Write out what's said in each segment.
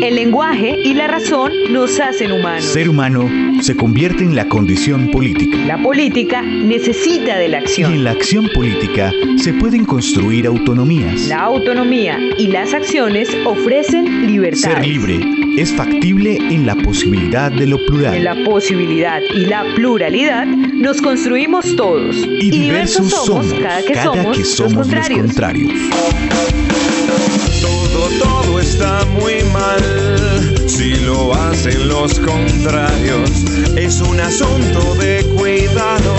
El lenguaje y la razón nos hacen humanos. Ser humano se convierte en la condición política. La política necesita de la Y acción. en la acción política se pueden construir autonomías. La autonomía y las acciones ofrecen libertad. Ser libre es factible en la posibilidad de lo plural. En la posibilidad y la pluralidad nos construimos todos. y diversos somos cada que cada somos, que somos los los contrarios. Está muy mal si lo hacen los contrarios. Es un asunto de cuidado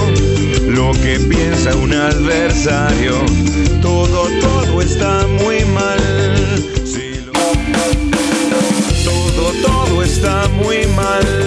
lo que piensa un adversario. Todo, todo está muy mal. Todo, todo está muy mal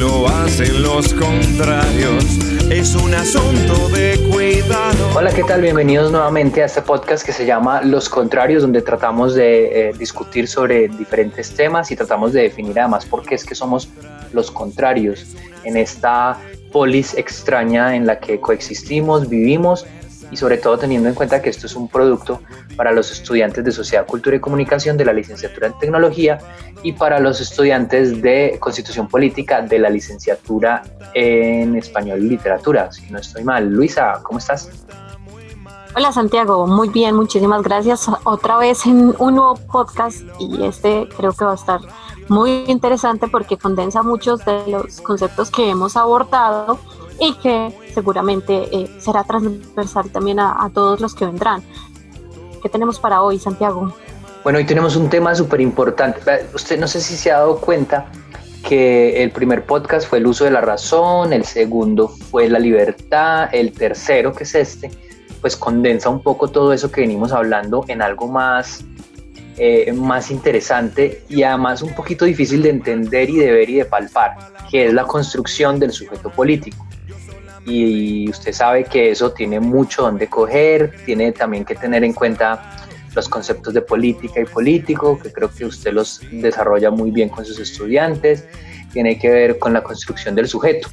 lo hacen los contrarios. Es un asunto de cuidado. Hola, ¿qué tal? Bienvenidos nuevamente a este podcast que se llama Los Contrarios, donde tratamos de eh, discutir sobre diferentes temas y tratamos de definir además por qué es que somos los contrarios en esta polis extraña en la que coexistimos, vivimos y sobre todo teniendo en cuenta que esto es un producto para los estudiantes de Sociedad, Cultura y Comunicación de la licenciatura en Tecnología y para los estudiantes de Constitución Política de la licenciatura en Español y Literatura, si no estoy mal. Luisa, ¿cómo estás? Hola Santiago, muy bien, muchísimas gracias. Otra vez en un nuevo podcast y este creo que va a estar muy interesante porque condensa muchos de los conceptos que hemos abordado y que seguramente eh, será transversal también a, todos los que vendrán. ¿Qué tenemos para hoy, Santiago? Bueno, hoy tenemos un tema súper importante. Usted no sé si se ha dado cuenta que el primer podcast fue el uso de la razón, el segundo fue la libertad, el tercero, que es este, pues condensa un poco todo eso que venimos hablando en algo más, eh, más interesante y además un poquito difícil de entender y de ver y de palpar, que es la construcción del sujeto político. Y usted sabe que eso tiene mucho donde coger, tiene también que tener en cuenta los conceptos de política y político, que creo que usted los desarrolla muy bien con sus estudiantes, tiene que ver con la construcción del sujeto.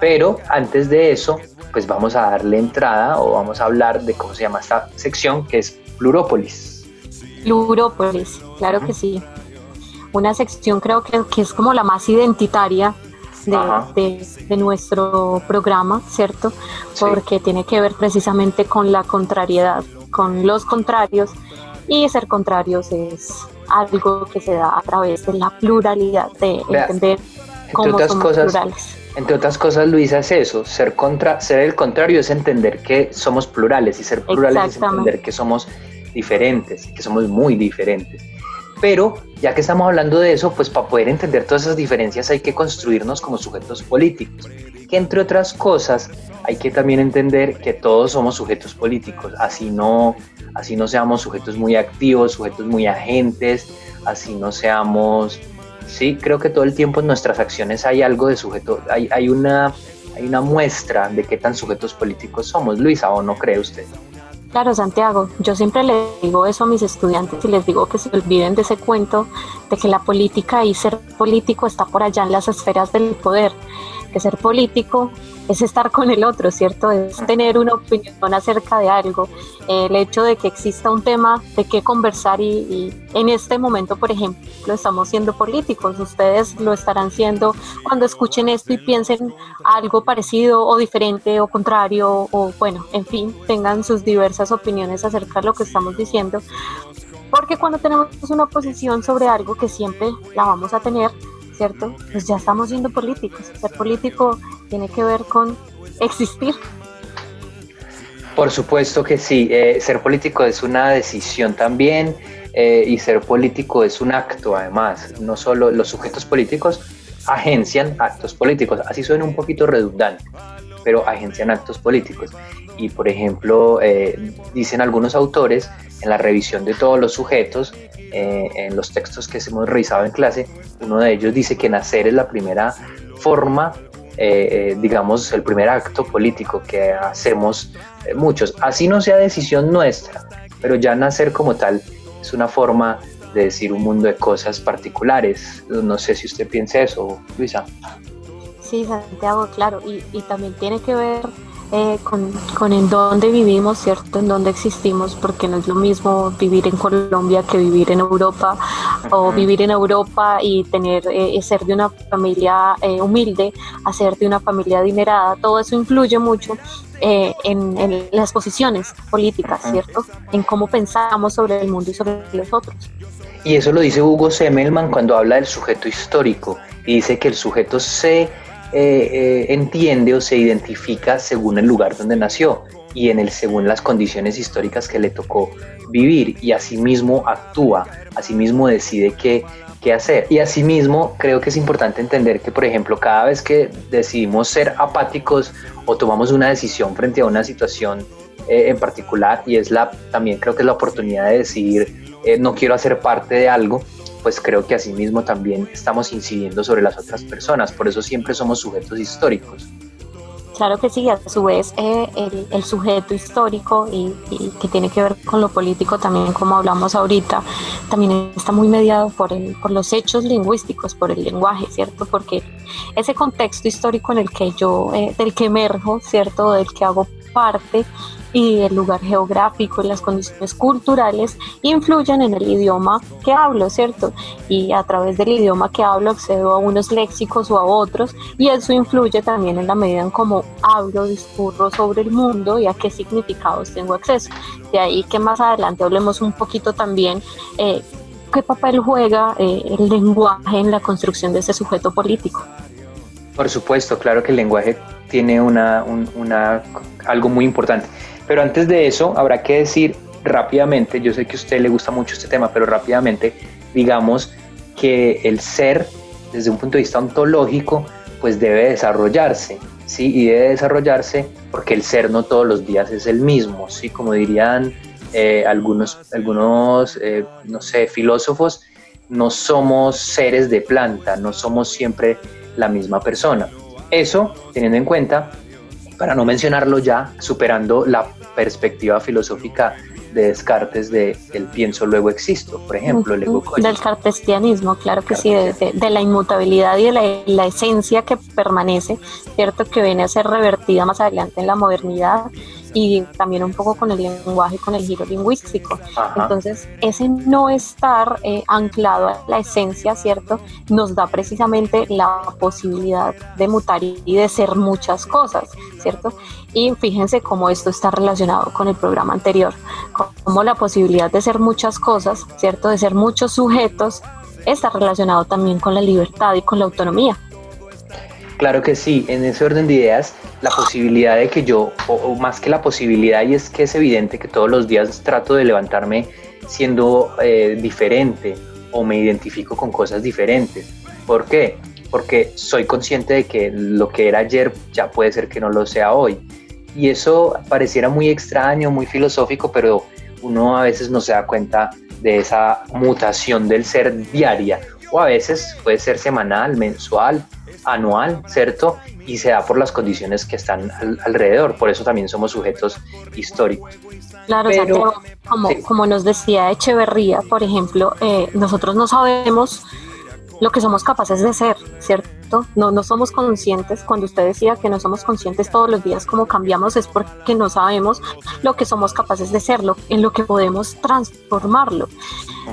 Pero antes de eso, pues vamos a darle entrada o vamos a hablar de cómo se llama esta sección, que es Plurópolis. Plurópolis, claro que sí. Una sección creo que, que es como la más identitaria de, de- de nuestro programa, ¿cierto? Sí. Porque tiene que ver precisamente con la contrariedad, con los contrarios, y ser contrarios es algo que se da a través de la pluralidad, de Vea, entender Entre cómo otras somos cosas, plurales. entre otras cosas, Luisa, es eso, ser, contra, ser el contrario es entender que somos plurales y ser plurales es entender que somos diferentes, que somos muy diferentes. Pero ya que estamos hablando de eso, pues para poder entender todas esas diferencias hay que construirnos como sujetos políticos, que entre otras cosas hay que también entender que todos somos sujetos políticos, así no, así no seamos sujetos muy activos, sujetos muy agentes, así no seamos Sí, creo que todo el tiempo en nuestras acciones hay algo de sujeto, hay, hay, una, hay una muestra de qué tan sujetos políticos somos, Luisa, ¿o no cree usted? Claro, Santiago, yo siempre le digo eso a mis estudiantes y les digo que se olviden de ese cuento de que la política y ser político está por allá en las esferas del poder, que ser político es estar con el otro, ¿cierto? Es tener una opinión acerca de algo, el hecho de que exista un tema de qué conversar y, y en este momento, por ejemplo, estamos siendo políticos, ustedes lo estarán siendo cuando escuchen esto y piensen algo parecido o diferente o contrario o bueno, en fin, tengan sus diversas opiniones acerca de lo que estamos diciendo. Porque cuando tenemos una posición sobre algo que siempre la vamos a tener, ¿cierto? Pues ya estamos siendo políticos. Ser político tiene que ver con existir. Por supuesto que sí, eh, ser político es una decisión también eh, y ser político es un acto además, no solo los sujetos políticos agencian actos políticos, así suena un poquito redundante, pero agencian actos políticos. Y por ejemplo, eh, dicen algunos autores en la revisión de todos los sujetos, eh, en los textos que hemos revisado en clase, uno de ellos dice que nacer es la primera forma, eh, eh, digamos, el primer acto político que hacemos eh, muchos. Así no sea decisión nuestra, pero ya nacer como tal es una forma de decir un mundo de cosas particulares. No sé si usted piensa eso, Luisa. Sí, Santiago, claro. Y, y también tiene que ver eh, con, en dónde vivimos, ¿cierto? En dónde existimos, porque no es lo mismo vivir en Colombia que vivir en Europa, o vivir en Europa y tener, eh, ser de una familia eh, humilde, a ser de una familia adinerada, todo eso influye mucho en, las posiciones políticas, ¿cierto? En cómo pensamos sobre el mundo y sobre los otros. Y eso lo dice Hugo Semmelman cuando habla del sujeto histórico, y dice que el sujeto se eh, eh, entiende o se identifica según el lugar donde nació y en el según las condiciones históricas que le tocó vivir y asimismo actúa, asimismo decide qué, qué hacer. Y asimismo creo que es importante entender que, por ejemplo, cada vez que decidimos ser apáticos o tomamos una decisión frente a una situación eh, en particular y es la también creo que es la oportunidad de decidir no quiero hacer parte de algo, pues creo que asimismo también estamos incidiendo sobre las otras personas, por eso siempre somos sujetos históricos. Claro que sí, a su vez eh, el, sujeto histórico y, que tiene que ver con lo político también, como hablamos ahorita, también está muy mediado por, el, por los hechos lingüísticos, por el lenguaje, ¿cierto? Porque ese contexto histórico en el que yo, eh, del que emerjo, ¿cierto? Del que hago parte, y el lugar geográfico y las condiciones culturales influyen en el idioma que hablo, ¿cierto? Y a través del idioma que hablo accedo a unos léxicos o a otros y eso influye también en la medida en cómo hablo, discurro sobre el mundo y a qué significados tengo acceso. De ahí que más adelante hablemos un poquito también eh, qué papel juega eh, el lenguaje en la construcción de ese sujeto político. Por supuesto, claro que el lenguaje tiene una, una, algo muy importante. Pero antes de eso, habrá que decir rápidamente, yo sé que a usted le gusta mucho este tema, pero rápidamente digamos que el ser, desde un punto de vista ontológico, pues debe desarrollarse, ¿sí? Y debe desarrollarse porque el ser no todos los días es el mismo, ¿sí? Como dirían eh, algunos, algunos eh, no sé, filósofos, no somos seres de planta, no somos siempre la misma persona. Eso, teniendo en cuenta, para no mencionarlo ya, superando la perspectiva filosófica de Descartes de el pienso luego existo, por ejemplo, el ego Del cartesianismo, claro que sí, de, la inmutabilidad y de la, esencia que permanece, cierto, que viene a ser revertida más adelante en la modernidad y también un poco con el lenguaje, con el giro lingüístico. Entonces, ese no estar eh, anclado a la esencia, ¿cierto? Nos da precisamente la posibilidad de mutar y de ser muchas cosas, ¿cierto? Y fíjense cómo esto está relacionado con el programa anterior, como la posibilidad de ser muchas cosas, ¿cierto? De ser muchos sujetos, está relacionado también con la libertad y con la autonomía. Claro que sí, en ese orden de ideas, la posibilidad de que yo, o, más que la posibilidad, y es que es evidente que todos los días trato de levantarme siendo eh, diferente o me identifico con cosas diferentes. ¿Por qué? Porque soy consciente de que lo que era ayer ya puede ser que no lo sea hoy. Y eso pareciera muy extraño, muy filosófico, pero uno a veces no se da cuenta de esa mutación del ser diaria o a veces puede ser semanal, mensual, anual, ¿cierto? Y se da por las condiciones que están alrededor, por eso también somos sujetos históricos. Claro, como, como nos decía Echeverría, por ejemplo, eh, nosotros no sabemos lo que somos capaces de ser, ¿cierto? No, no somos conscientes, cuando usted decía que no somos conscientes todos los días como cambiamos, es porque no sabemos lo que somos capaces de serlo, en lo que podemos transformarlo,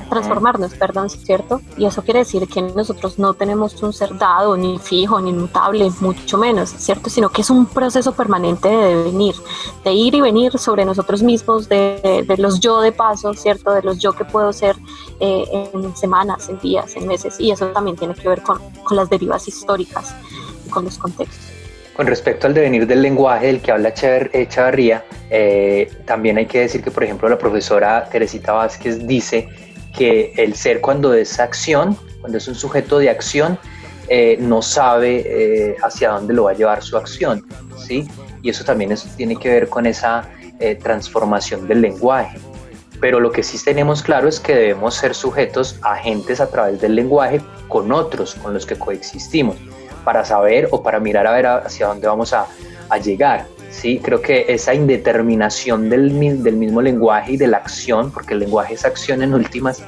transformarnos, perdón, ¿cierto? Y eso quiere decir que nosotros no tenemos un ser dado, ni fijo, ni mutable, mucho menos, ¿cierto? Sino que es un proceso permanente de venir, de ir y venir sobre nosotros mismos, de, de los yo de paso, ¿cierto? De los yo que puedo ser eh, en semanas, en días, en meses, y eso también tiene que ver con, con las derivas con los contextos. Con respecto al devenir del lenguaje del que habla Echavarría, eh, también hay que decir que, por ejemplo, la profesora Teresita Vázquez dice que el ser cuando es acción, cuando es un sujeto de acción, eh, no sabe eh, hacia dónde lo va a llevar su acción, ¿sí? Y eso también tiene que ver con esa transformación del lenguaje. Pero lo que sí tenemos claro es que debemos ser sujetos agentes a través del lenguaje con otros con los que coexistimos, para saber o para mirar a ver hacia dónde vamos a, llegar. Sí, creo que esa indeterminación del, del, mismo lenguaje y de la acción, porque el lenguaje es acción en últimas,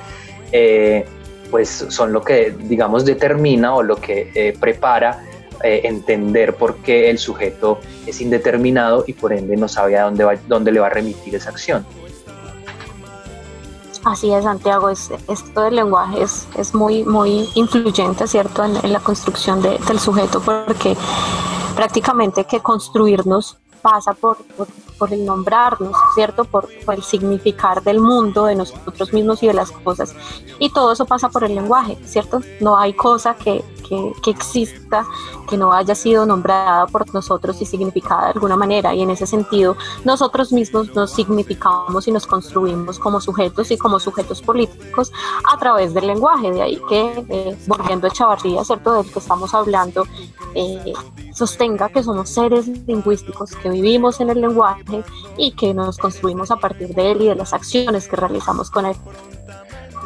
eh, pues son lo que, digamos, determina o lo que eh, prepara eh, entender por qué el sujeto es indeterminado y por ende no sabe a dónde, dónde le va a remitir esa acción. Así es, Santiago, es, esto del lenguaje es, es muy, muy influyente, ¿cierto?, en, la construcción del sujeto, porque prácticamente que construirnos pasa por, el nombrarnos, ¿cierto? Por, el significar del mundo, de nosotros mismos y de las cosas. Y todo eso pasa por el lenguaje, ¿cierto? No hay cosa que, que, exista que no haya sido nombrada por nosotros y significada de alguna manera. Y en ese sentido, nosotros mismos nos significamos y nos construimos como sujetos y como sujetos políticos a través del lenguaje. De ahí que, eh, volviendo a Chavarría, ¿cierto? Del que estamos hablando, eh, sostenga que somos seres lingüísticos que vivimos en el lenguaje y que nos construimos a partir de él y de las acciones que realizamos con él.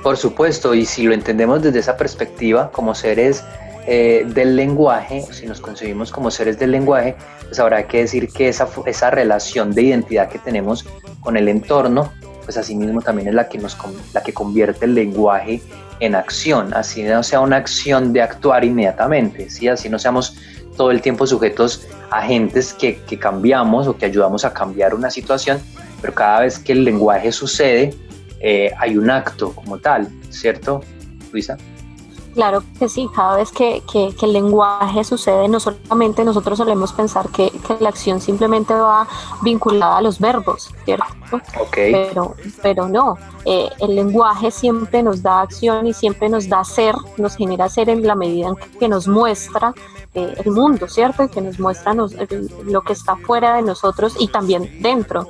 Por supuesto, y si lo entendemos desde esa perspectiva, como seres eh, del lenguaje, si nos concebimos como seres del lenguaje, pues habrá que decir que esa, esa relación de identidad que tenemos con el entorno, pues asimismo también es la que, nos, la que convierte el lenguaje en acción, así no sea una acción de actuar inmediatamente, ¿sí? así no seamos todo el tiempo sujetos a agentes que, que cambiamos o que ayudamos a cambiar una situación, pero cada vez que el lenguaje sucede, eh, hay un acto como tal, ¿cierto, Luisa? Claro que sí, cada vez que, que, el lenguaje sucede, no solamente nosotros solemos pensar que, que, la acción simplemente va vinculada a los verbos, ¿cierto? Okay. Pero, pero no, eh, el lenguaje siempre nos da acción y siempre nos da ser, nos genera ser en la medida en que nos muestra eh, el mundo, ¿cierto? Y que nos muestra lo que está fuera de nosotros y también dentro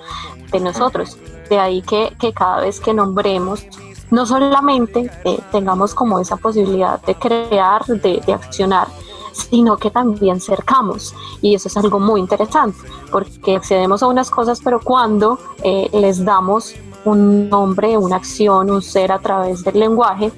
de nosotros. De ahí que, que cada vez que nombremos no solamente eh, tengamos como esa posibilidad de crear, de, accionar, sino que también cercamos. Y eso es algo muy interesante, porque accedemos a unas cosas, pero cuando eh, les damos un nombre, una acción, un ser a través del lenguaje,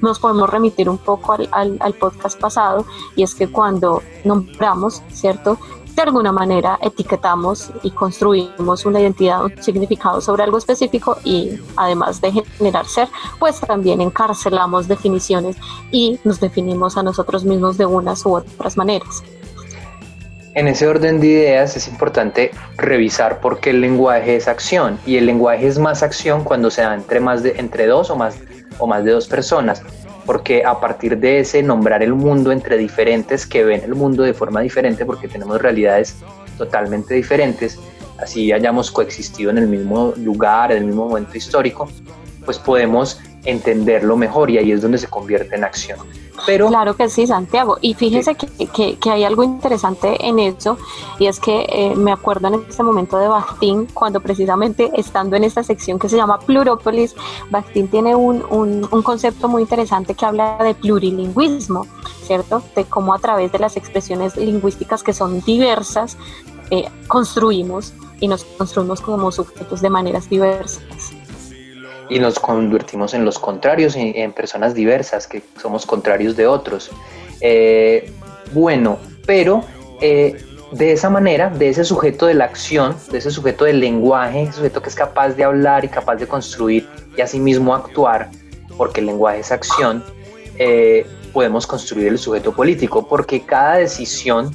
nos podemos remitir un poco al, al podcast pasado, y es que cuando nombramos, ¿cierto? De alguna manera etiquetamos y construimos una identidad, un significado sobre algo específico y además de generar ser, pues también encarcelamos definiciones y nos definimos a nosotros mismos de unas u otras maneras. En ese orden de ideas es importante revisar por qué el lenguaje es acción y el lenguaje es más acción cuando se da entre más de entre dos o más o más de dos personas porque a partir de ese nombrar el mundo entre diferentes que ven el mundo de forma diferente, porque tenemos realidades totalmente diferentes, así hayamos coexistido en el mismo lugar, en el mismo momento histórico, pues podemos entenderlo mejor y ahí es donde se convierte en acción. Pero, claro que sí, Santiago. Y fíjese que, que, hay algo interesante en eso, y es que eh, me acuerdo en este momento de Bakhtin, cuando precisamente estando en esta sección que se llama Plurópolis, Bakhtin tiene un, un, un concepto muy interesante que habla de plurilingüismo, ¿cierto? De cómo a través de las expresiones lingüísticas que son diversas, eh, construimos y nos construimos como sujetos de maneras diversas y nos convertimos en los contrarios, en, personas diversas, que somos contrarios de otros. Eh, bueno, pero eh, de esa manera, de ese sujeto de la acción, de ese sujeto del lenguaje, ese sujeto que es capaz de hablar y capaz de construir y asimismo actuar, porque el lenguaje es acción, eh, podemos construir el sujeto político, porque cada decisión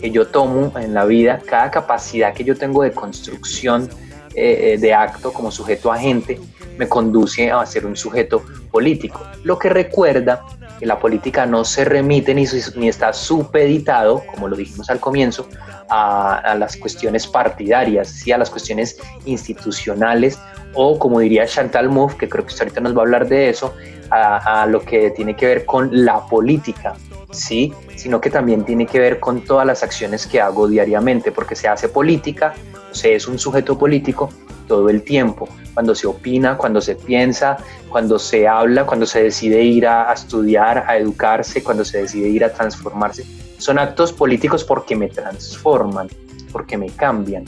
que yo tomo en la vida, cada capacidad que yo tengo de construcción de acto como sujeto agente, me conduce a ser un sujeto político. Lo que recuerda que la política no se remite ni, ni está supeditado, como lo dijimos al comienzo, a, las cuestiones partidarias, ¿sí? a las cuestiones institucionales o, como diría Chantal Mouffe, que creo que ahorita nos va a hablar de eso, a, a, lo que tiene que ver con la política, ¿sí? sino que también tiene que ver con todas las acciones que hago diariamente, porque se hace política, se es un sujeto político todo el tiempo, cuando se opina, cuando se piensa, cuando se habla, cuando se decide ir a, estudiar, a educarse, cuando se decide ir a transformarse. Son actos políticos porque me transforman, porque me cambian.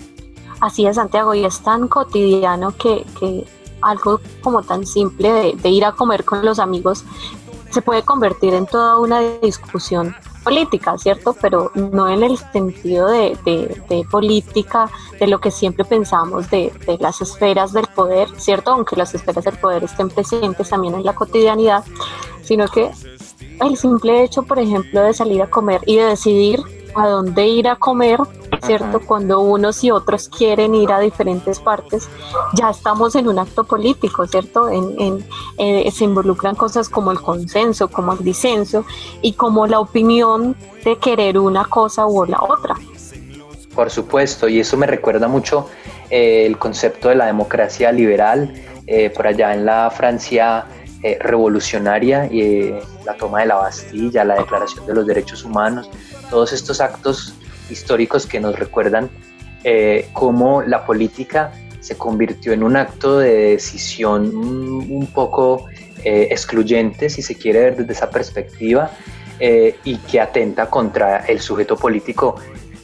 Así es, Santiago, y es tan cotidiano que, algo como tan simple de ir a comer con los amigos se puede convertir en toda una discusión política, ¿cierto? Pero no en el sentido de, política, de lo que siempre pensamos de, las esferas del poder, ¿cierto? Aunque las esferas del poder estén presentes también en la cotidianidad, sino que el simple hecho, por ejemplo, de salir a comer y de decidir a dónde ir a comer, ¿cierto? Cuando unos y otros quieren ir a diferentes partes, ya estamos en un acto político, ¿cierto? En, eh, se involucran cosas como el consenso, como el disenso y como la opinión de querer una cosa u la otra. Por supuesto, y eso me recuerda mucho eh, el concepto de la democracia liberal, eh, por allá en la Francia revolucionaria y la toma de la Bastilla, la Declaración de los Derechos Humanos, todos estos actos históricos que nos recuerdan eh, cómo la política se convirtió en un acto de decisión un, poco eh, excluyente, si se quiere ver desde esa perspectiva, eh, y que atenta contra el sujeto político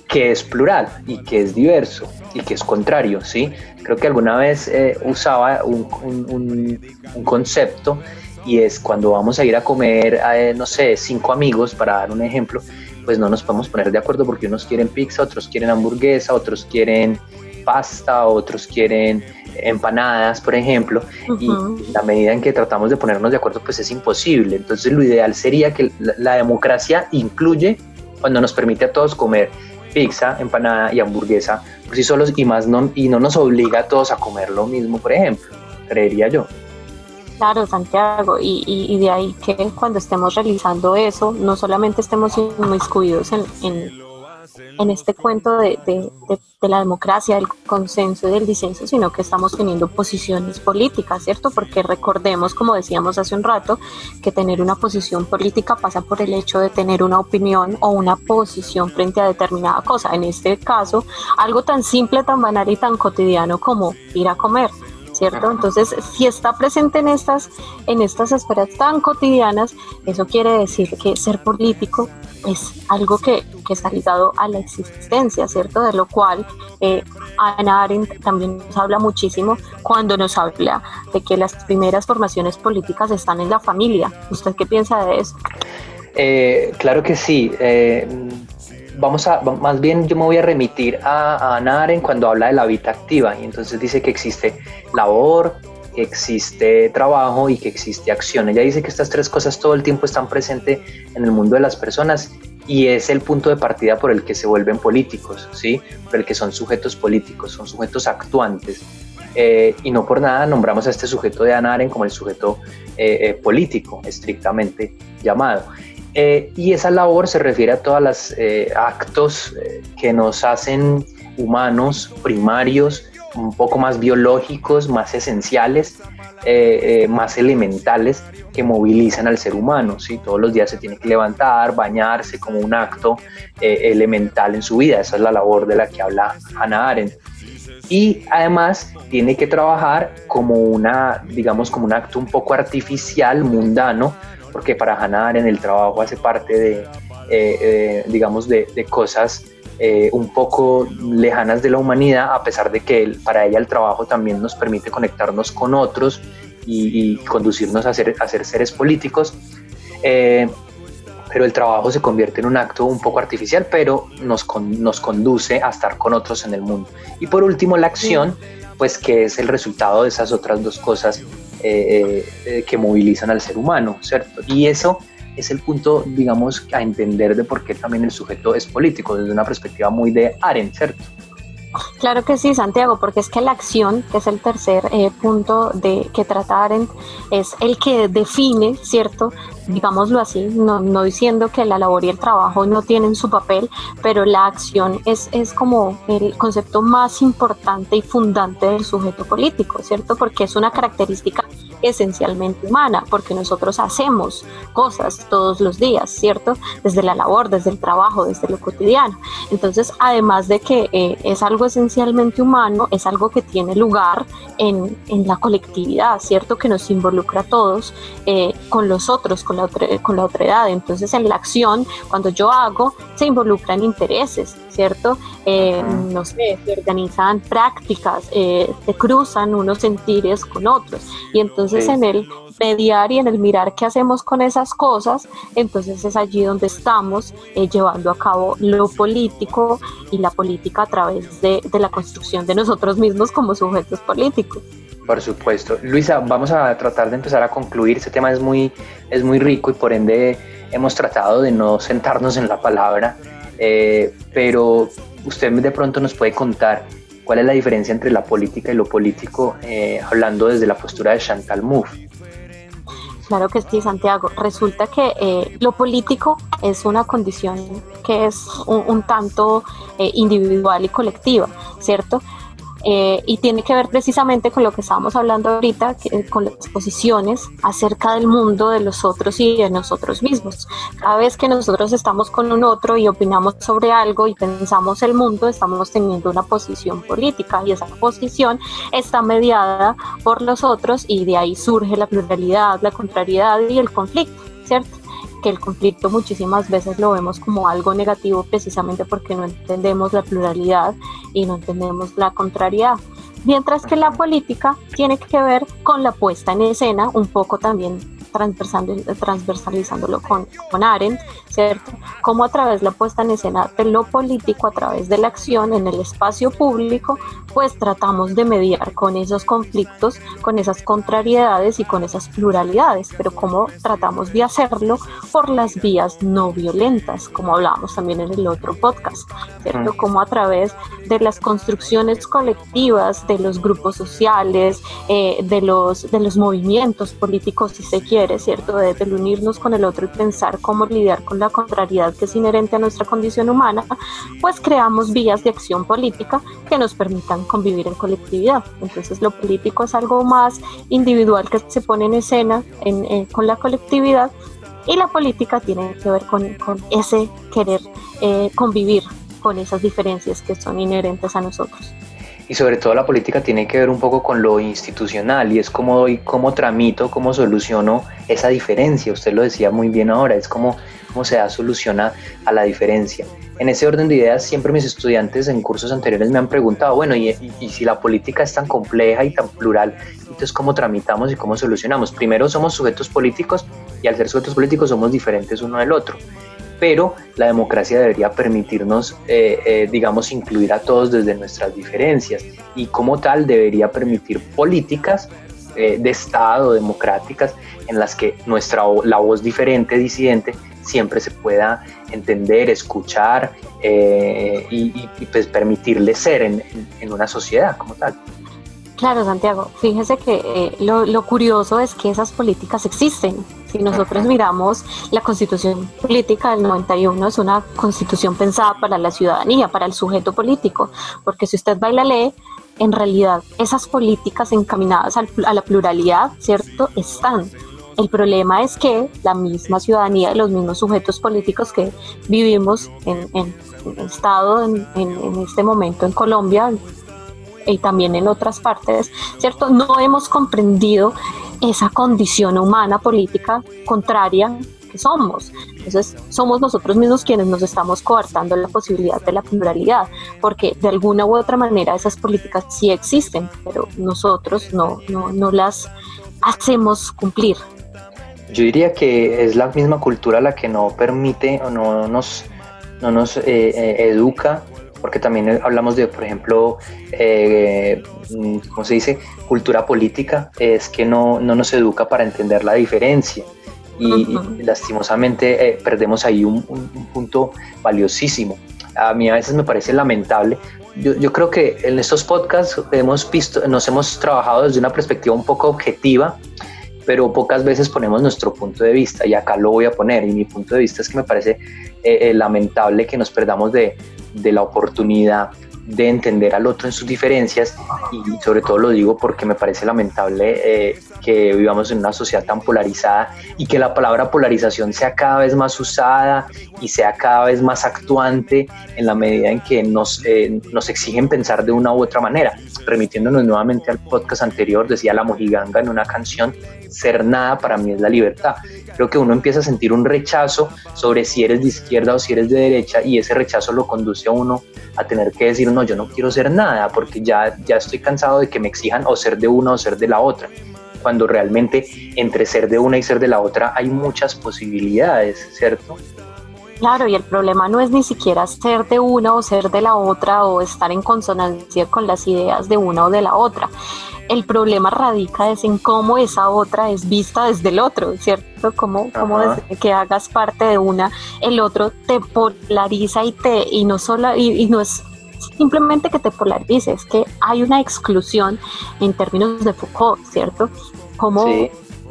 que es plural y que es diverso y que es contrario, ¿sí? Creo que alguna vez usaba un, un, concepto y es cuando vamos a ir a comer, no sé, cinco amigos, para dar un ejemplo, pues no nos podemos poner de acuerdo porque unos quieren pizza, otros quieren hamburguesa, otros quieren pasta, otros quieren empanadas, por ejemplo, y la medida en que tratamos de ponernos de acuerdo, pues es imposible. Entonces lo ideal sería que la, democracia incluye cuando nos permite a todos comer pizza, empanada y hamburguesa por sí solos y más no, y no nos obliga a todos a comer lo mismo, por ejemplo, creería yo. Claro, Santiago, y, y, de ahí que cuando estemos realizando eso, no solamente estemos inmiscuidos en, en, en este cuento de, de, de, la democracia, del consenso y del disenso, sino que estamos teniendo posiciones políticas, ¿cierto? Porque recordemos, como decíamos hace un rato, que tener una posición política pasa por el hecho de tener una opinión o una posición frente a determinada cosa. En este caso, algo tan simple, tan banal y tan cotidiano como ir a comer ¿cierto? Entonces, si está presente en estas, en estas esferas tan cotidianas, eso quiere decir que ser político es algo que, que está ligado a la existencia, ¿cierto? De lo cual eh, Ana Arendt también nos habla muchísimo cuando nos habla de que las primeras formaciones políticas están en la familia. ¿Usted qué piensa de eso? Eh, claro que sí. Eh, vamos a, más bien yo me voy a remitir a, a Ana cuando habla de la vida activa y entonces dice que existe labor, que existe trabajo y que existe acción. Ella dice que estas tres cosas todo el tiempo están presentes en el mundo de las personas y es el punto de partida por el que se vuelven políticos, ¿sí? por el que son sujetos políticos, son sujetos actuantes. Eh, y no por nada nombramos a este sujeto de Anaren como el sujeto eh, eh, político, estrictamente llamado. Eh, y esa labor se refiere a todos los eh, actos eh, que nos hacen humanos, primarios, un poco más biológicos, más esenciales, más elementales, que movilizan al ser humano. ¿sí? Todos los días se tiene que levantar, bañarse como un acto elemental en su vida. Esa es la labor de la que habla Hannah Arendt. Y además tiene que trabajar como una, digamos, como un acto un poco artificial, mundano, porque para Hannah en el trabajo hace parte de, eh, eh, digamos, de, cosas eh, un poco lejanas de la humanidad, a pesar de que para ella el trabajo también nos permite conectarnos con otros y, conducirnos a ser, a ser, seres políticos. pero el trabajo se convierte en un acto un poco artificial, pero nos, nos conduce a estar con otros en el mundo. Y por último, la acción, pues que es el resultado de esas otras dos cosas eh, eh, que movilizan al ser humano, ¿cierto? Y eso es el punto, digamos, a entender de por qué también el sujeto es político, desde una perspectiva muy de Arendt, ¿cierto? Claro que sí, Santiago, porque es que la acción, que es el tercer eh, punto de que trata Arendt, es el que define, ¿cierto? Digámoslo así, no, no diciendo que la labor y el trabajo no tienen su papel, pero la acción es, es como el concepto más importante y fundante del sujeto político, ¿cierto? Porque es una característica esencialmente humana, porque nosotros hacemos cosas todos los días, ¿cierto? Desde la labor, desde el trabajo, desde lo cotidiano. Entonces, además de que eh, es algo esencialmente humano, es algo que tiene lugar en, en la colectividad, ¿cierto? Que nos involucra a todos eh, con los otros, con la, otra, con la otra edad. Entonces, en la acción, cuando yo hago, se involucran intereses, ¿cierto? Eh, no sé, se organizan prácticas, se cruzan unos sentires con otros. Y entonces entonces en el mediar y en el mirar qué hacemos con esas cosas, entonces es allí donde estamos eh, llevando a cabo lo político y la política a través de, de la construcción de nosotros mismos como sujetos políticos. Por supuesto. Luisa, vamos a tratar de empezar a concluir. Este tema es muy, es muy rico y por ende hemos tratado de no sentarnos en la palabra, eh, pero usted de pronto nos puede contar cuál es la diferencia entre la política y lo político, eh, hablando desde la postura de Chantal Mouffe. Claro que sí, Santiago. Resulta que eh, lo político es una condición que es un, tanto individual y colectiva, ¿cierto? Eh, y tiene que ver precisamente con lo que estábamos hablando ahorita, con las posiciones acerca del mundo, de los otros y de nosotros mismos. Cada vez que nosotros estamos con un otro y opinamos sobre algo y pensamos el mundo, estamos teniendo una posición política y esa posición está mediada por los otros y de ahí surge la pluralidad, la contrariedad y el conflicto, ¿cierto? Que el conflicto muchísimas veces lo vemos como algo negativo precisamente porque no entendemos la pluralidad y no entendemos la contrariedad. Mientras que la política tiene que ver con la puesta en escena, un poco también transversalizándolo con, con Arendt, ¿cierto? Como a través de la puesta en escena de lo político, a través de la acción en el espacio público, pues tratamos de mediar con esos conflictos, con esas contrariedades y con esas pluralidades, pero cómo tratamos de hacerlo por las vías no violentas, como hablábamos también en el otro podcast, ¿cierto? Como a través de las construcciones colectivas, de los grupos sociales, eh, de, los, de los movimientos políticos, si se quiere, ¿cierto? De, unirnos con el otro y pensar cómo lidiar con la contrariedad que es inherente a nuestra condición humana, pues creamos vías de acción política que nos permitan convivir en colectividad. Entonces lo político es algo más individual que se pone en escena con la colectividad y la política tiene que ver con, ese querer eh, convivir con esas diferencias que son inherentes a nosotros y sobre todo la política tiene que ver un poco con lo institucional y es cómo doy, cómo tramito, cómo soluciono esa diferencia. Usted lo decía muy bien ahora, es como cómo se da solución a, la diferencia. En ese orden de ideas, siempre mis estudiantes en cursos anteriores me han preguntado, bueno, y, y, si la política es tan compleja y tan plural, entonces cómo tramitamos y cómo solucionamos. Primero somos sujetos políticos y al ser sujetos políticos somos diferentes uno del otro pero la democracia debería permitirnos, eh, eh, digamos, incluir a todos desde nuestras diferencias y como tal debería permitir políticas eh, de Estado, democráticas, en las que nuestra la voz diferente, disidente, siempre se pueda entender, escuchar y, pues permitirle ser en, una sociedad como tal. Claro, Santiago, fíjese que lo, lo, curioso es que esas políticas existen, si nosotros miramos la constitución política del 91, es una constitución pensada para la ciudadanía, para el sujeto político, porque si usted va y la lee, en realidad esas políticas encaminadas a la pluralidad, ¿cierto? Están. El problema es que la misma ciudadanía, los mismos sujetos políticos que vivimos en, el Estado en, en, este momento en Colombia y también en otras partes, ¿cierto? No hemos comprendido esa condición humana política contraria que somos. Entonces, somos nosotros mismos quienes nos estamos coartando la posibilidad de la pluralidad, porque de alguna u otra manera esas políticas sí existen, pero nosotros no, no, las hacemos cumplir. Yo diría que es la misma cultura la que no permite o no nos, no nos eh, eh, educa porque también hablamos de, por ejemplo, eh, ¿cómo se dice? Cultura política, es que no, no nos educa para entender la diferencia. Y, lastimosamente eh, perdemos ahí un, punto valiosísimo. A mí a veces me parece lamentable. Yo, yo, creo que en estos podcasts hemos visto, nos hemos trabajado desde una perspectiva un poco objetiva, pero pocas veces ponemos nuestro punto de vista y acá lo voy a poner y mi punto de vista es que me parece eh, lamentable que nos perdamos de, de la oportunidad de entender al otro en sus diferencias y sobre todo lo digo porque me parece lamentable eh, que vivamos en una sociedad tan polarizada y que la palabra polarización sea cada vez más usada y sea cada vez más actuante en la medida en que nos, eh, nos exigen pensar de una u otra manera. Remitiéndonos nuevamente al podcast anterior, decía la mojiganga en una canción, ser nada para mí es la libertad. Creo que uno empieza a sentir un rechazo sobre si eres de izquierda o si eres de derecha y ese rechazo lo conduce a uno a tener que decir, no, yo no quiero ser nada porque ya, ya estoy cansado de que me exijan o ser de una o ser de la otra cuando realmente entre ser de una y ser de la otra hay muchas posibilidades, ¿cierto? Claro, y el problema no es ni siquiera ser de una o ser de la otra o estar en consonancia con las ideas de una o de la otra el problema radica es en cómo esa otra es vista desde el otro, ¿cierto? Cómo, cómo desde que hagas parte de una, el otro te polariza y te, y no solo, y, no es simplemente que te polarice, es que hay una exclusión en términos de Foucault, ¿cierto? Como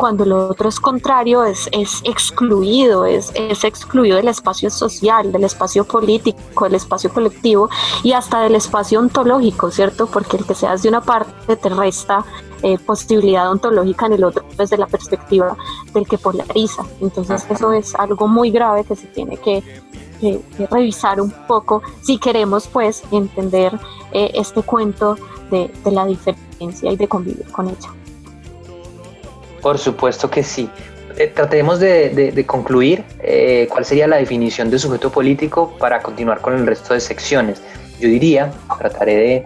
cuando el otro es contrario, es, es excluido, es, es excluido del espacio social, del espacio político, del espacio colectivo y hasta del espacio ontológico, ¿cierto? Porque el que seas de una parte te resta eh, posibilidad ontológica en el otro desde la perspectiva del que polariza. Entonces eso es algo muy grave que se tiene que, revisar un poco si queremos pues entender eh, este cuento de, de la diferencia y de convivir con ella. Por supuesto que sí. Eh, tratemos de, concluir eh, cuál sería la definición de sujeto político para continuar con el resto de secciones. Yo diría, trataré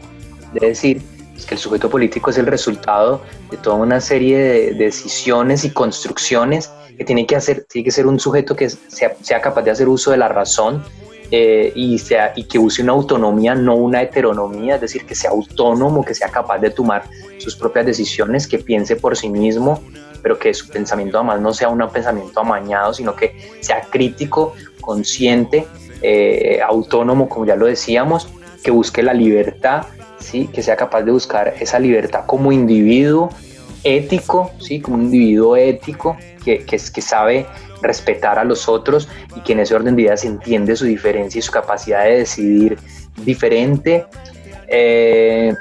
de, decir, que el sujeto político es el resultado de toda una serie de, decisiones y construcciones que tiene que hacer, tiene que ser un sujeto que sea, capaz de hacer uso de la razón eh, y, sea, y que use una autonomía, no una heteronomía, es decir, que sea autónomo, que sea capaz de tomar sus propias decisiones, que piense por sí mismo pero que su pensamiento además no sea un pensamiento amañado, sino que sea crítico, consciente, eh, autónomo, como ya lo decíamos, que busque la libertad, ¿sí? que sea capaz de buscar esa libertad como individuo ético, ¿sí? como un individuo ético que, que, que sabe respetar a los otros y que en ese orden de ideas entiende su diferencia y su capacidad de decidir diferente. Eh,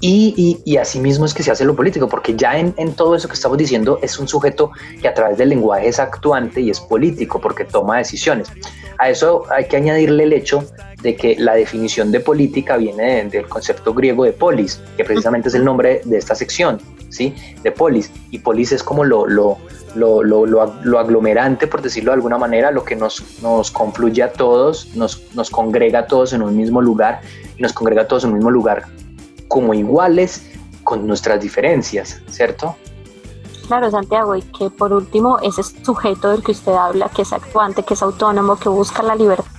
y, y, así mismo es que se hace lo político, porque ya en, en, todo eso que estamos diciendo es un sujeto que a través del lenguaje es actuante y es político, porque toma decisiones. A eso hay que añadirle el hecho de que la definición de política viene del concepto griego de polis, que precisamente es el nombre de esta sección, ¿sí? De polis. Y polis es como lo, lo, lo, aglomerante, por decirlo de alguna manera, lo que nos, nos confluye a todos, nos, nos congrega a todos en un mismo lugar, y nos congrega a todos en un mismo lugar como iguales con nuestras diferencias, ¿cierto? Claro, Santiago, y que por último ese sujeto del que usted habla, que es actuante, que es autónomo, que busca la libertad,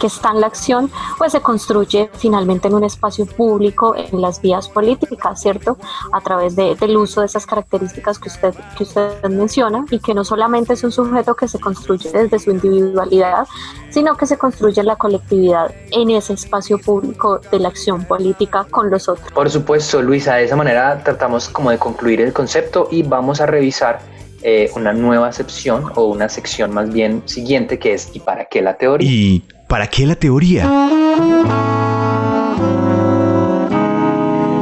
que está en la acción, pues se construye finalmente en un espacio público, en las vías políticas, ¿cierto? A través de, del uso de esas características que usted, que usted menciona y que no solamente es un sujeto que se construye desde su individualidad, sino que se construye en la colectividad, en ese espacio público de la acción política con los otros. Por supuesto, Luisa, de esa manera tratamos como de concluir el concepto y vamos a revisar eh, una nueva sección o una sección más bien siguiente que es ¿y para qué la teoría? ¿Y para qué la teoría?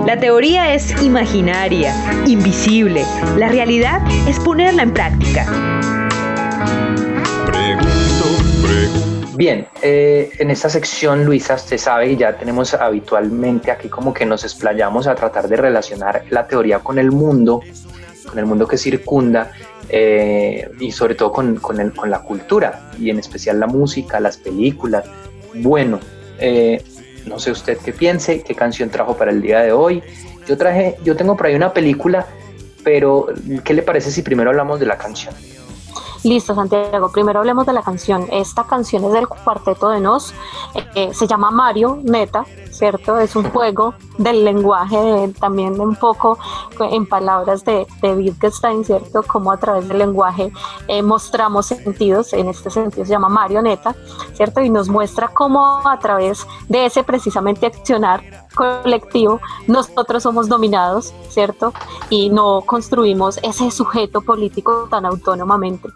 La teoría es imaginaria, invisible. La realidad es ponerla en práctica. Bien, eh, en esta sección, Luisa, usted sabe que ya tenemos habitualmente aquí como que nos explayamos a tratar de relacionar la teoría con el mundo con el mundo que circunda eh, y sobre todo con, con, el, con, la cultura y en especial la música, las películas. Bueno, eh, no sé usted qué piense, qué canción trajo para el día de hoy. Yo traje, yo tengo por ahí una película, pero ¿qué le parece si primero hablamos de la canción? Listo, Santiago. Primero hablemos de la canción. Esta canción es del cuarteto de Nos. Eh, se llama Mario, neta, ¿cierto? Es un juego del lenguaje, también un poco en palabras de, de Wittgenstein, ¿cierto? Como a través del lenguaje eh, mostramos sentidos. En este sentido se llama marioneta, ¿cierto? Y nos muestra cómo a través de ese precisamente accionar colectivo, nosotros somos dominados, ¿cierto? Y no construimos ese sujeto político tan autónomamente.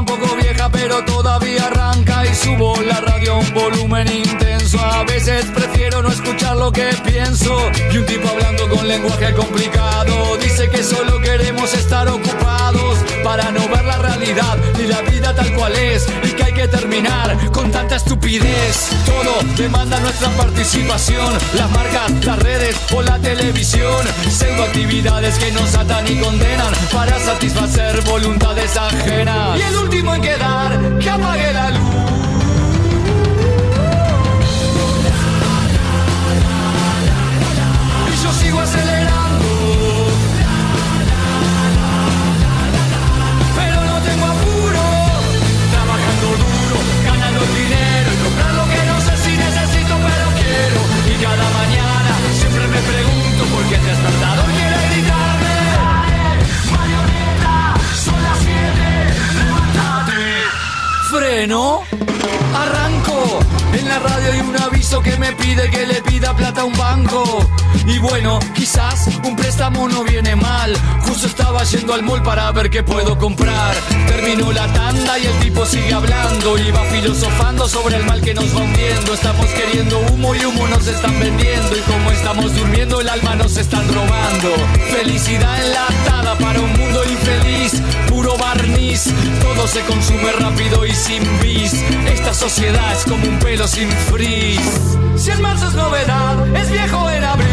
Un poco vieja, pero todavía arranca. Y subo la radio a un volumen intenso. A veces prefiero no escuchar lo que pienso. Y un tipo hablando con lenguaje complicado. Dice que solo queremos estar ocupados para no ver la realidad ni la vida tal cual es. Terminar con tanta estupidez. Todo demanda nuestra participación. Las marcas, las redes o la televisión. Pseudo actividades que nos atan y condenan para satisfacer voluntad voluntades ajenas. Y el último en quedar, que apague la luz. Bueno, arranco. En la radio hay un aviso que me pide que le pida plata a un banco. Y bueno, quizás un préstamo no viene mal. Justo estaba yendo al mall para ver qué puedo comprar. Terminó la tanda y el tipo sigue hablando. Y va filosofando sobre el mal que nos va hundiendo. Estamos queriendo humo y humo nos están vendiendo. Y como estamos durmiendo, el alma nos están robando. Felicidad enlatada para un mundo infeliz. Barniz. Todo se consume rápido y sin bis. Esta sociedad es como un pelo sin frizz. Si en marzo es novedad, es viejo en abril.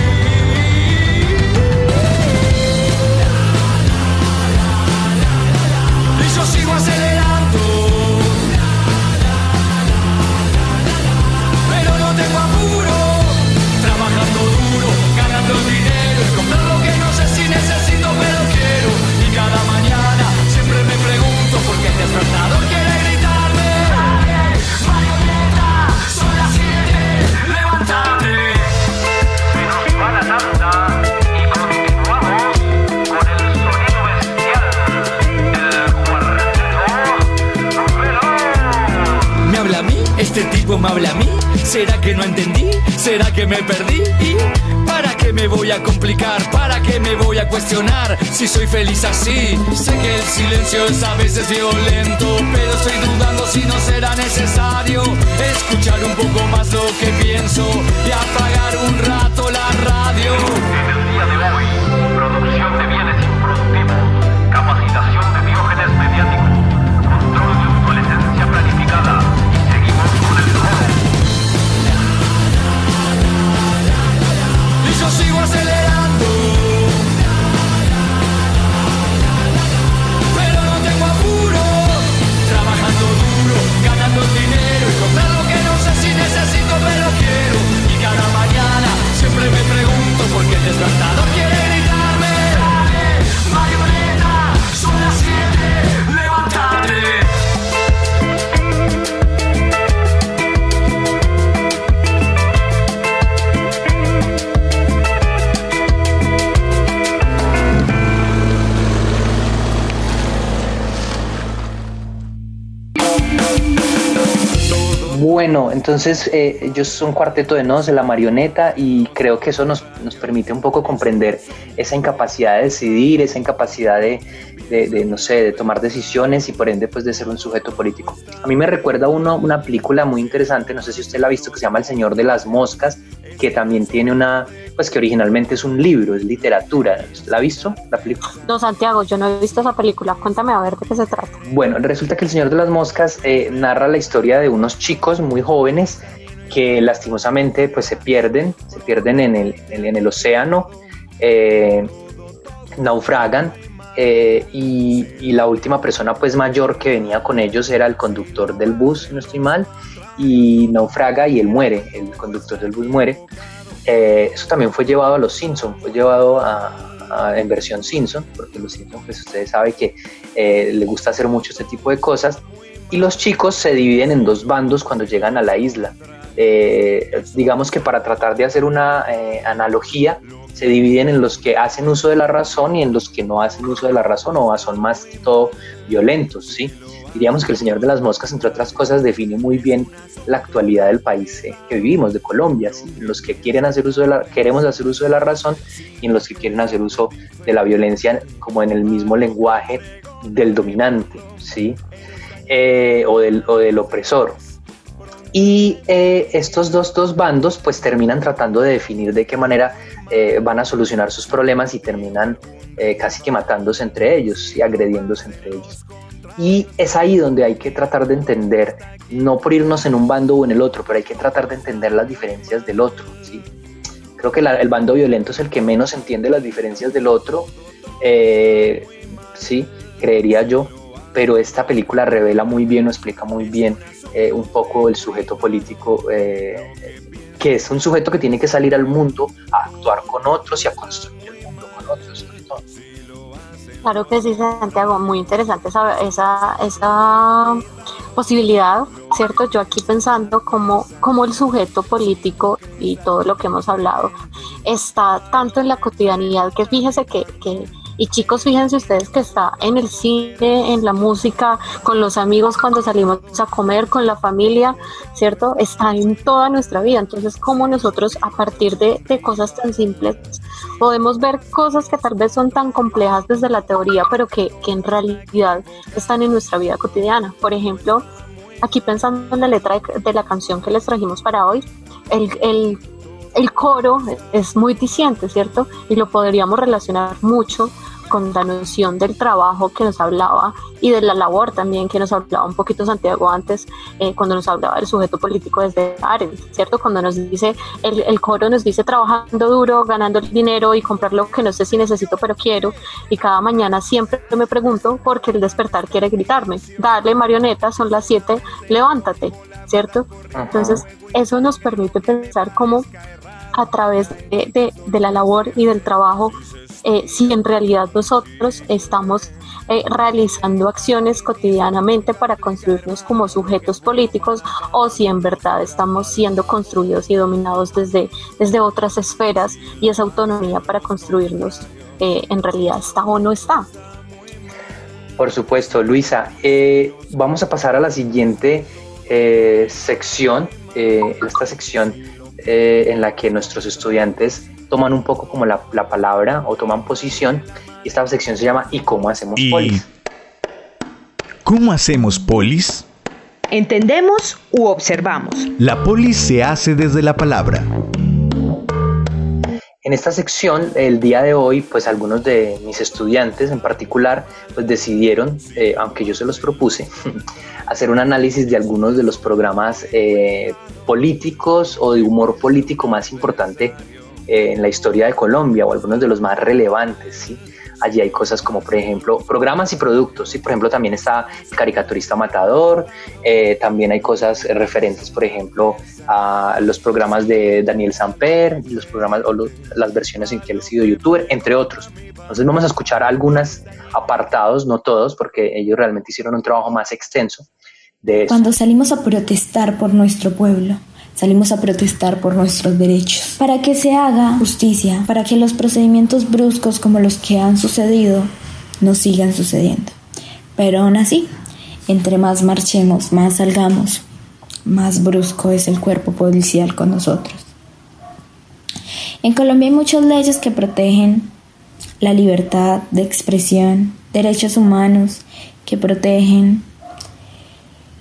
Y yo sigo acelerando. ¿Este tipo me habla a mí? ¿Será que no entendí? ¿Será que me perdí? ¿Y para qué me voy a complicar? ¿Para qué me voy a cuestionar si soy feliz así? Sé que el silencio es a veces violento, pero estoy dudando si no será necesario escuchar un poco más lo que pienso y apagar un rato la radio. En el día de hoy, producción por Bueno, entonces eh, ellos son cuarteto de nos de la marioneta y creo que eso nos, nos permite un poco comprender esa incapacidad de decidir, esa incapacidad de, de- no sé, de tomar decisiones y por ende pues de ser un sujeto político. A mí me recuerda uno, una película muy interesante, no sé si usted la ha visto, que se llama El Señor de las Moscas, que también tiene una, pues que originalmente es un libro, es literatura. ¿La ha visto la película? No, Santiago, yo no he visto esa película. Cuéntame a ver de qué se trata. Bueno, resulta que El Señor de las Moscas eh, narra la historia de unos chicos muy jóvenes que lastimosamente pues se pierden, se pierden en el, en, en el océano, eh, naufragan eh, y, y la última persona pues mayor que venía con ellos era el conductor del bus, si no estoy mal, y naufraga y él muere, el conductor del bus muere. Eh, eso también fue llevado a los Simpsons, fue llevado a, a- en versión Simpson, porque los Simpsons, pues ustedes saben que eh, gusta hacer mucho este tipo de cosas. Y los chicos se dividen en dos bandos cuando llegan a la isla. Eh, digamos que para tratar de hacer una eh, analogía, se dividen en los que hacen uso de la razón y en los que no hacen uso de la razón o son más que todo violentos, ¿sí? Diríamos que el Señor de las Moscas, entre otras cosas, define muy bien la actualidad del país eh, que vivimos, de Colombia. En los que quieren hacer uso de la, queremos hacer uso de la razón y en los que quieren hacer uso de la violencia como en el mismo lenguaje del dominante, ¿sí? Eh, o, del, o del opresor. Y eh, estos dos, dos bandos pues terminan tratando de definir de qué manera eh, van a solucionar sus problemas y terminan casi que matándose entre ellos y agrediéndose entre ellos. Y es ahí donde hay que tratar de entender, no por irnos en un bando o en el otro, pero hay que tratar de entender las diferencias del otro. ¿sí? Creo que el bando violento es el que menos entiende las diferencias del otro, eh, sí, creería yo, pero esta película revela muy bien o explica muy bien eh, un poco el sujeto político, eh, que es un sujeto que tiene que salir al mundo a actuar con otros y a construir el mundo con otros. Claro que sí, Santiago, muy interesante esa, esa, esa posibilidad, ¿cierto? Yo aquí pensando cómo, cómo el sujeto político y todo lo que hemos hablado está tanto en la cotidianidad que fíjese que, que Y chicos, fíjense ustedes que está en el cine, en la música, con los amigos cuando salimos a comer, con la familia, ¿cierto? Está en toda nuestra vida. Entonces, ¿cómo nosotros a partir de, de cosas tan simples podemos ver cosas que tal vez son tan complejas desde la teoría, pero que, que en realidad están en nuestra vida cotidiana? Por ejemplo, aquí pensando en la letra de, de la canción que les trajimos para hoy, el, el el coro es muy diciente, ¿cierto? Y lo podríamos relacionar mucho con la noción del trabajo que nos hablaba y de la labor también que nos hablaba un poquito Santiago antes eh, cuando nos hablaba del sujeto político desde Arendt, ¿cierto? Cuando nos dice, el, el, coro nos dice trabajando duro, ganando el dinero y comprar lo que no sé si necesito pero quiero y cada mañana siempre me pregunto por qué el despertar quiere gritarme, dale marioneta, son las siete, levántate, ¿cierto? Entonces eso nos permite pensar cómo a través de, de, de la labor y del trabajo eh, si en realidad nosotros estamos eh, realizando acciones cotidianamente para construirnos como sujetos políticos o si en verdad estamos siendo construidos y dominados desde, desde otras esferas y esa autonomía para construirnos eh, en realidad está o no está. Por supuesto, Luisa. vamos a pasar a la siguiente sección, esta sección en la que nuestros estudiantes toman un poco como la, la palabra o toman posición. Y esta sección se llama ¿Y cómo hacemos ¿Y polis? cómo hacemos polis? ¿Entendemos u observamos? La polis se hace desde la palabra. En esta sección, el día de hoy, pues algunos de mis estudiantes en particular, pues decidieron, eh, aunque yo se los propuse, hacer un análisis de algunos de los programas eh, políticos o de humor político más importante eh, en la historia de Colombia o algunos de los más relevantes, ¿sí? Allí hay cosas como, por ejemplo, programas y productos, ¿sí? Por ejemplo, también está el caricaturista matador, eh, también hay cosas referentes, por ejemplo, a los programas de Daniel Samper, los programas o las versiones en que él ha sido youtuber, entre otros. Entonces vamos a escuchar algunos apartados, no todos, porque ellos realmente hicieron un trabajo más extenso de eso. Cuando salimos a protestar por nuestro pueblo, salimos a protestar por nuestros derechos, para que se haga justicia, para que los procedimientos bruscos como los que han sucedido no sigan sucediendo. Pero aún así, entre más marchemos, más salgamos, más brusco es el cuerpo policial con nosotros. En Colombia hay muchas leyes que protegen la libertad de expresión, derechos humanos que protegen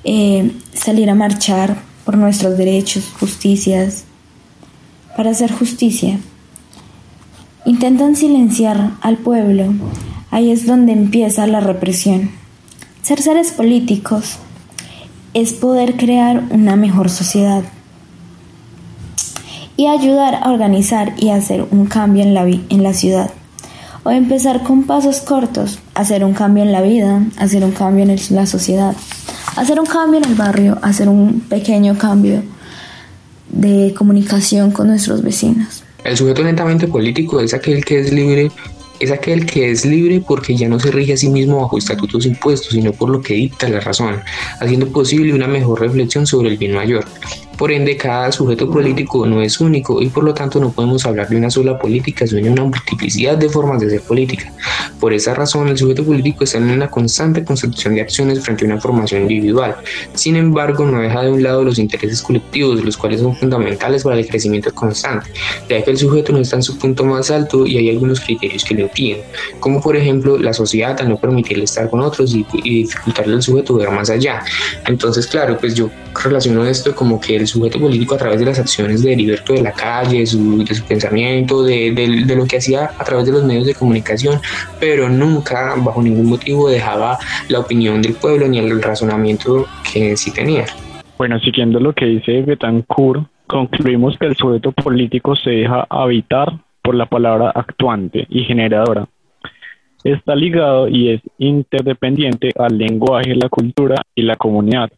eh, salir a marchar por nuestros derechos, justicias, para hacer justicia. Intentan silenciar al pueblo, ahí es donde empieza la represión. Ser seres políticos es poder crear una mejor sociedad y ayudar a organizar y hacer un cambio en la, en la ciudad. O empezar con pasos cortos, hacer un cambio en la vida, hacer un cambio en la sociedad, hacer un cambio en el barrio, hacer un pequeño cambio de comunicación con nuestros vecinos. El sujeto netamente político es aquel que es libre, es aquel que es libre porque ya no se rige a sí mismo bajo estatutos impuestos, sino por lo que dicta la razón, haciendo posible una mejor reflexión sobre el bien mayor. Por ende, cada sujeto político no es único y por lo tanto no podemos hablar de una sola política, sino de una multiplicidad de formas de hacer política. Por esa razón, el sujeto político está en una constante construcción de acciones frente a una formación individual. Sin embargo, no deja de un lado los intereses colectivos, los cuales son fundamentales para el crecimiento constante, ya que el sujeto no está en su punto más alto y hay algunos criterios que lo impiden, como por ejemplo la sociedad al no permitirle estar con otros y, y dificultarle al sujeto ver más allá. Entonces, claro, pues yo relaciono esto como que el sujeto político a través de las acciones de Heriberto de la calle, de su, pensamiento, de- de lo que hacía a través de los medios de comunicación, pero nunca bajo ningún motivo dejaba la opinión del pueblo ni el razonamiento que sí tenía. Bueno, siguiendo lo que dice Betancourt, concluimos que el sujeto político se deja habitar por la palabra actuante y generadora. Está ligado y es interdependiente al lenguaje, la cultura y la comunidad.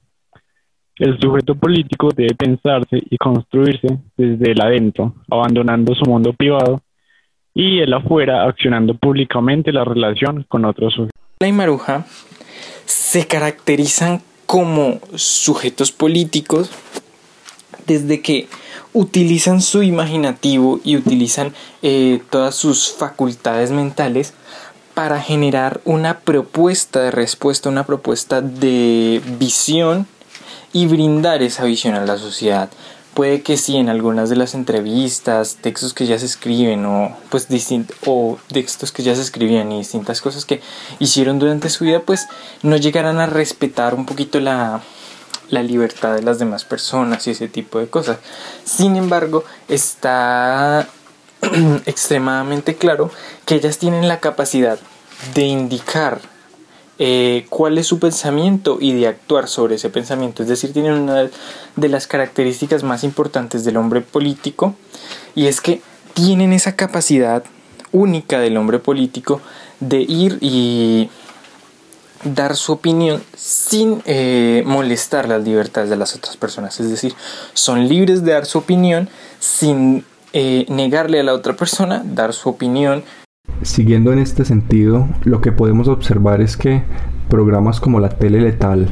El sujeto político debe pensarse y construirse desde el adentro, abandonando su mundo privado y el afuera accionando públicamente la relación con otros sujetos. La y Maruja se caracterizan como sujetos políticos desde que utilizan su imaginativo y utilizan eh, todas sus facultades mentales para generar una propuesta de respuesta, una propuesta de visión y brindar esa visión a la sociedad. Puede que sí en algunas de las entrevistas, textos que ya se escriben o pues o textos que ya se escribían y distintas cosas que hicieron durante su vida pues no llegaran a respetar un poquito la, la libertad de las demás personas y ese tipo de cosas. Sin embargo, está extremadamente claro que ellas tienen la capacidad de indicar eh, cuál es su pensamiento y de actuar sobre ese pensamiento. Es decir, tienen una de las características más importantes del hombre político y es que tienen esa capacidad única del hombre político de ir y dar su opinión sin eh, molestar las libertades de las otras personas. Es decir, son libres de dar su opinión sin eh, negarle a la otra persona, dar su opinión Siguiendo en este sentido, lo que podemos observar es que programas como la tele letal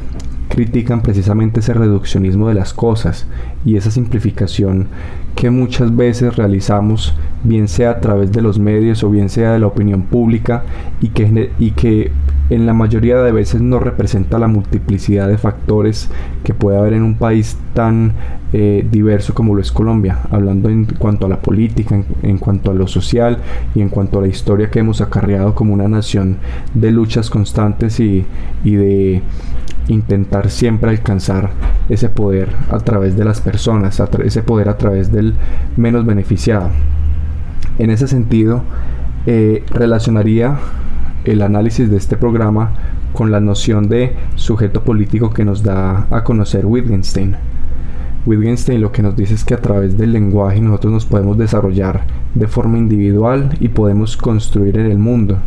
critican precisamente ese reduccionismo de las cosas y esa simplificación que muchas veces realizamos, bien sea a través de los medios o bien sea de la opinión pública, y que, y que en la mayoría de veces no representa la multiplicidad de factores que puede haber en un país tan eh, diverso como lo es Colombia, hablando en cuanto a la política, en, cuanto a lo social y en cuanto a la historia que hemos acarreado como una nación de luchas constantes y, y de intentar siempre alcanzar ese poder a través de las personas, ese poder a través del menos beneficiado. En ese sentido, eh, relacionaría el análisis de este programa con la noción de sujeto político que nos da a conocer Wittgenstein. Wittgenstein lo que nos dice es que a través del lenguaje nosotros nos podemos desarrollar de forma individual y podemos construir en el mundo.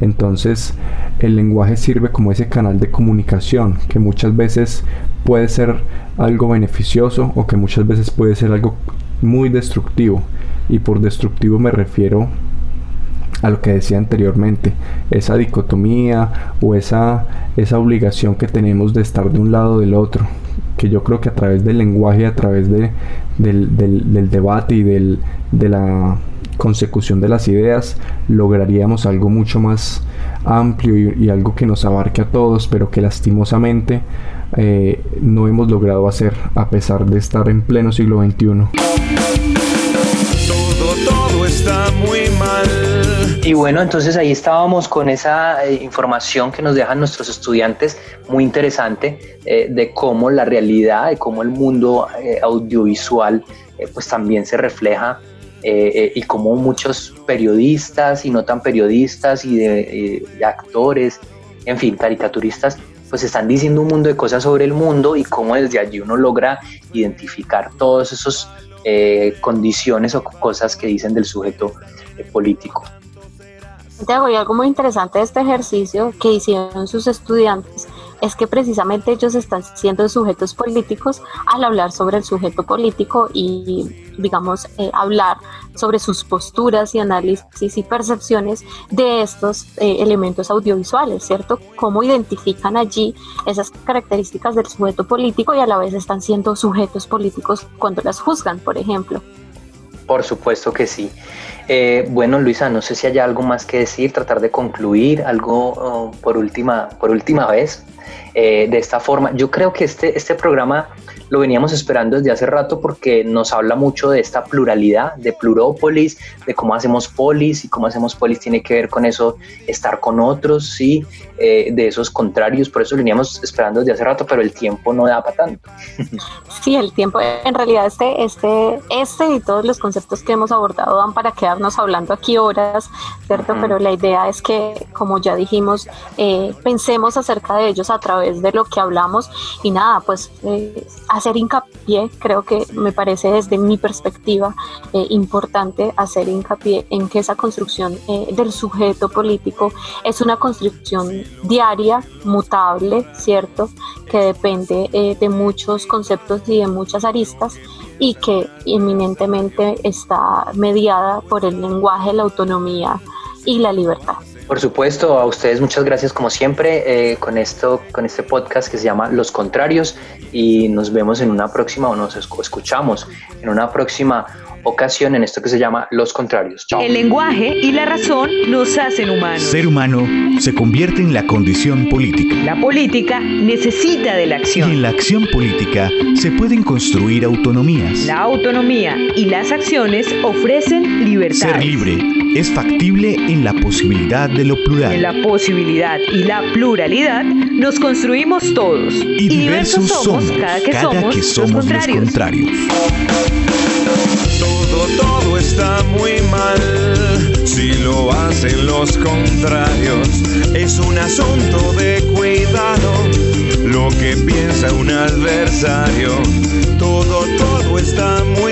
Entonces el lenguaje sirve como ese canal de comunicación que muchas veces puede ser algo beneficioso o que muchas veces puede ser algo muy destructivo. Y por destructivo me refiero a lo que decía anteriormente, esa dicotomía o esa, esa obligación que tenemos de estar de un lado o del otro, que yo creo que a través del lenguaje, a través de, del, del, debate y del, de la consecución de las ideas, lograríamos algo mucho más amplio y, algo que nos abarque a todos, pero que lastimosamente eh, no hemos logrado hacer a pesar de estar en pleno siglo XXI. Y bueno, entonces ahí estábamos con esa eh, información que nos dejan nuestros estudiantes, muy interesante, eh, de cómo la realidad, de cómo el mundo audiovisual pues también se refleja eh, eh, y como muchos periodistas y no tan periodistas y de, actores, en fin, caricaturistas, pues están diciendo un mundo de cosas sobre el mundo y cómo desde allí uno logra identificar todas esas eh, condiciones o cosas que dicen del sujeto político. Santiago, y algo muy interesante de este ejercicio que hicieron sus estudiantes es que precisamente ellos están siendo sujetos políticos al hablar sobre el sujeto político y, digamos, eh, hablar sobre sus posturas y análisis y percepciones de estos eh, elementos audiovisuales, ¿cierto? Cómo identifican allí esas características del sujeto político y a la vez están siendo sujetos políticos cuando las juzgan, por ejemplo. Por supuesto que sí. Eh, bueno, Luisa, no sé si hay algo más que decir, tratar de concluir algo oh, por, última, por última vez. Eh, de esta forma, yo creo que este, este programa lo veníamos esperando desde hace rato porque nos habla mucho de esta pluralidad, de plurópolis, de cómo hacemos polis y cómo hacemos polis tiene que ver con eso, estar con otros, sí, eh, de esos contrarios, por eso lo veníamos esperando desde hace rato, pero el tiempo no da para tanto. Sí, el tiempo, en realidad este, este, este y todos los conceptos que hemos abordado dan para quedarnos hablando aquí horas, ¿cierto? Pero la idea es que, como ya dijimos, eh, pensemos acerca de ellos a través de lo que hablamos y nada, pues eh, hacer hincapié, creo que me parece desde mi perspectiva eh, importante hacer hincapié en que esa construcción eh, del sujeto político es una construcción diaria, mutable, ¿cierto? Que depende eh, de muchos conceptos y de muchas aristas y que eminentemente está mediada por el lenguaje, la autonomía y la libertad. Por supuesto, a ustedes muchas gracias como siempre eh, con esto, con este podcast que se llama Los Contrarios y nos vemos en una próxima o nos escuchamos en una próxima ocasión en esto que se llama Los Contrarios. Chao. El lenguaje y la razón nos hacen humanos. Ser humano se convierte en la condición política. La política necesita de la Y acción. en la acción política se pueden construir autonomías. La autonomía y las acciones ofrecen libertad. Ser libre es factible en la posibilidad de lo En plural. la posibilidad y la pluralidad nos construimos todos. Y diversos somos cada que cada somos, que somos los los contrarios está muy mal. Si lo hacen los contrarios, es un asunto de cuidado. Lo que piensa un adversario, todo, todo está muy